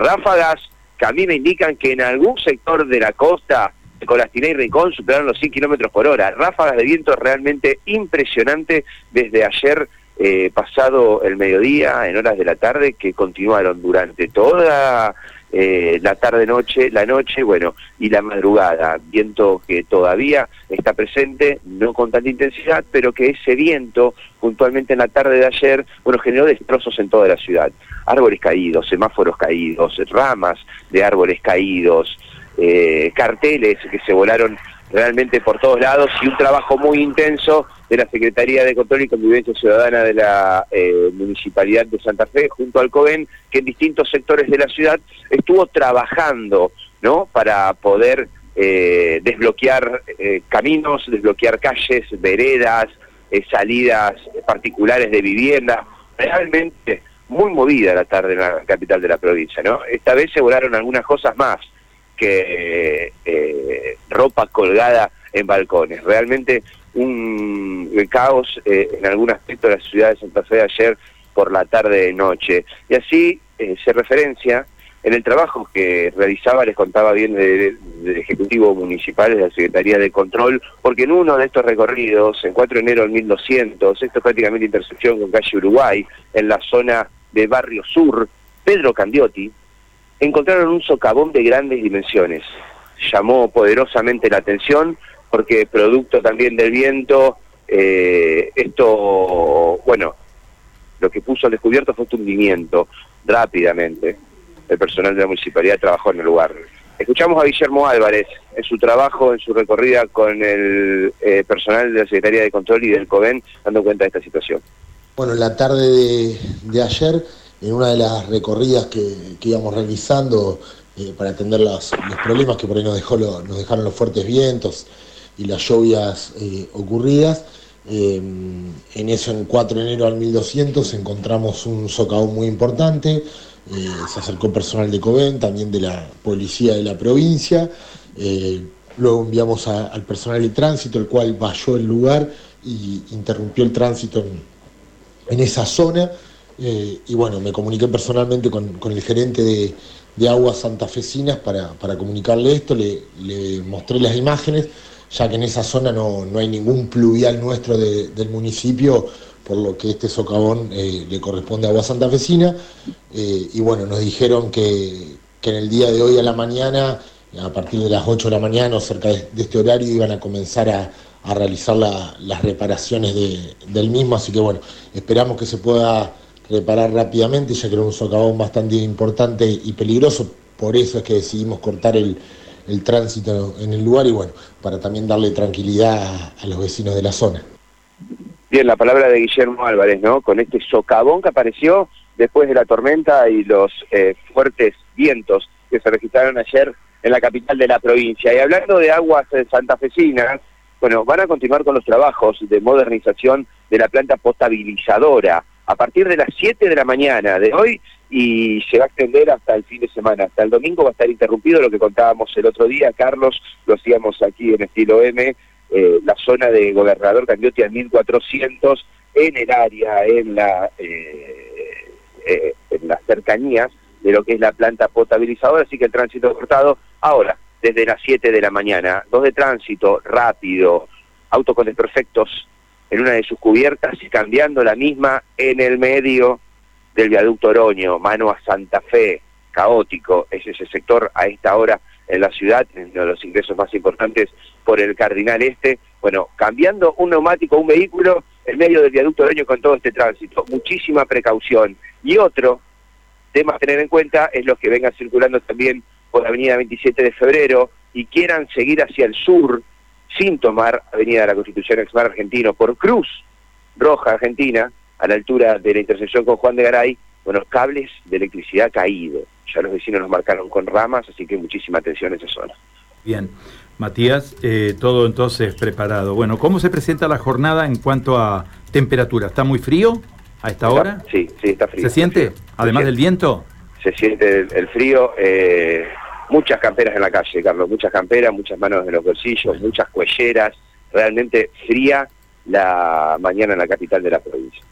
ráfagas que a mí me indican que en algún sector de la costa, Colastina y Rincón, superaron los 100 kilómetros por hora. Ráfagas de viento realmente impresionante desde ayer eh, pasado el mediodía, en horas de la tarde, que continuaron durante toda eh, la tarde-noche, la noche, bueno, y la madrugada. Viento que todavía está presente, no con tanta intensidad, pero que ese viento, puntualmente en la tarde de ayer, bueno, generó destrozos en toda la ciudad. Árboles caídos, semáforos caídos, ramas de árboles caídos, eh, carteles que se volaron realmente por todos lados y un trabajo muy intenso de la Secretaría de Control y Convivencia Ciudadana de la eh, Municipalidad de Santa Fe junto al COVEN, que en distintos sectores de la ciudad estuvo trabajando ¿no? para poder eh, desbloquear eh, caminos, desbloquear calles, veredas, salidas particulares de vivienda. Realmente muy movida la tarde en la capital de la provincia. ¿no? Esta vez se volaron algunas cosas más que ropa colgada en balcones. Realmente un caos eh, en algún aspecto de la ciudad de Santa Fe ayer por la tarde y noche. Y así eh, se referencia en el trabajo que realizaba, les contaba bien del Ejecutivo Municipal, de la Secretaría de Control, porque en uno de estos recorridos, en 4 de enero del 1200, esto es prácticamente intersección con calle Uruguay, en la zona de Barrio Sur, Pedro Candiotti, encontraron un socavón de grandes dimensiones llamó poderosamente la atención porque producto también del viento, eh, esto, bueno, lo que puso al descubierto fue un hundimiento rápidamente. El personal de la municipalidad trabajó en el lugar. Escuchamos a Guillermo Álvarez en su trabajo, en su recorrida con el eh, personal de la Secretaría de Control y del COVEN, dando cuenta de esta situación. Bueno, la tarde de, ayer, en una de las recorridas que, que íbamos realizando, eh, para atender los problemas que por ahí nos, dejaron los fuertes vientos y las lluvias eh, ocurridas. Eh, en eso, en 4 de enero al 1200, encontramos un socavón muy importante. se acercó personal de COVEN, también de la policía de la provincia. luego enviamos al personal de tránsito, el cual valló el lugar y interrumpió el tránsito en, esa zona. Y bueno, me comuniqué personalmente con el gerente de, de aguas santafesinas para, para comunicarle esto, le, mostré las imágenes, ya que en esa zona no, hay ningún pluvial nuestro del municipio, por lo que este socavón eh, le corresponde a agua santafesina, eh, y bueno, nos dijeron que, en el día de hoy a la mañana, a partir de las 8 de la mañana o cerca de, este horario, iban a comenzar a, realizar las reparaciones del mismo, así que bueno, esperamos que se pueda reparar rápidamente, ya que era un socavón bastante importante y peligroso, por eso es que decidimos cortar el, tránsito en el lugar y bueno, para también darle tranquilidad a, los vecinos de la zona. Bien, la palabra de Guillermo Álvarez, ¿no? Con este socavón que apareció después de la tormenta y los eh, fuertes vientos que se registraron ayer en la capital de la provincia. Y hablando de aguas eh, santafesinas, bueno, van a continuar con los trabajos de modernización de la planta potabilizadora a partir de las 7 de la mañana de hoy y se va a extender hasta el fin de semana. Hasta el domingo va a estar interrumpido lo que contábamos el otro día, Carlos, lo hacíamos aquí en estilo M, eh, la zona de Gobernador Candiotti a 1400 en el área, en, la, eh, eh, en las cercanías de lo que es la planta potabilizadora, así que el tránsito cortado ahora, desde las 7 de la mañana, dos de tránsito rápido, auto con desperfectos en una de sus cubiertas y cambiando la misma en el medio del viaducto Oroño, mano a Santa Fe, caótico, es ese sector a esta hora en la ciudad, uno de los ingresos más importantes por el Cardinal Este, bueno, cambiando un neumático, un vehículo en medio del viaducto Oroño con todo este tránsito, muchísima precaución. Y otro tema a tener en cuenta es los que vengan circulando también por la avenida 27 de febrero y quieran seguir hacia el sur, sin tomar Avenida de la Constitución Exmar Argentino por Cruz Roja Argentina, a la altura de la intersección con Juan de Garay, bueno, cables de electricidad caídos. Ya los vecinos nos marcaron con ramas, así que muchísima atención en esa zona. Bien, Matías, eh, todo entonces preparado. Bueno, ¿cómo se presenta la jornada en cuanto a temperatura? ¿Está muy frío a esta hora? Sí, sí, está frío. ¿Se siente? Además del viento. Se siente el, frío. Eh, muchas camperas en la calle, Carlos, muchas camperas, muchas manos en los bolsillos, muchas cuelleras, realmente fría la mañana en la capital de la provincia.